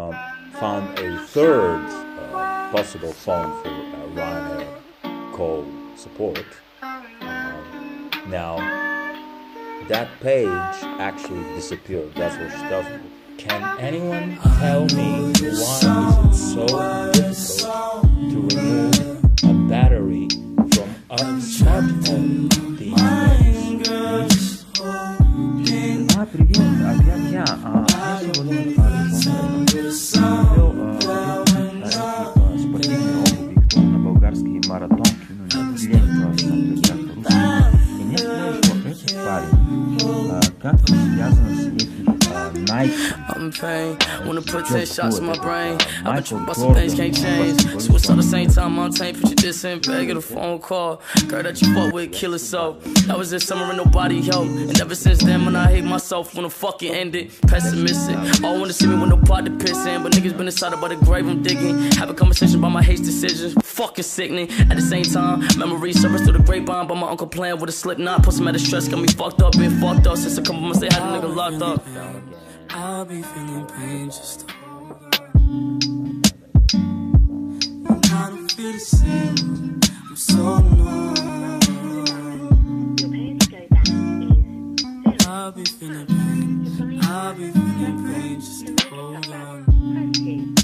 um, found a third uh, possible phone for uh, Ryanair call support. Um, now, that page actually disappeared. That's what she tells me. Can anyone tell me why is it so difficult to remove a battery from a smartphone these days? А, привет, опять я. А, я сегодня болгарские маратонки, ну, я лень смотреть как по-русски. И мне сказали, что этот парень а, как-то связан с этим а, Nike. I'm in pain. Wanna put 10 shots in my brain. I've been tripping about some things can't change. Switch at the same time, I'm taint. Put your diss in bag, get a phone call. Girl that you fuck with, kill it so. That was this summer and nobody helped. And ever since then, when I hate myself, wanna fucking end it. Pessimistic. All wanna see me with no pot to piss in. But niggas been inside about the grave I'm digging. Have a conversation about my hate decisions. Fucking sickening. At the same time, memories surface through the grapevine. But my uncle playing with a slip knot. Put some out of stress, got me fucked up, been fucked up since a couple months they had a nigga locked up. I'll be feeling pain just to hold on. I don't feel the same. I'm so numb. Your page goes out is zero. I'll be feeling pain. I'll be feeling pain just to hold on.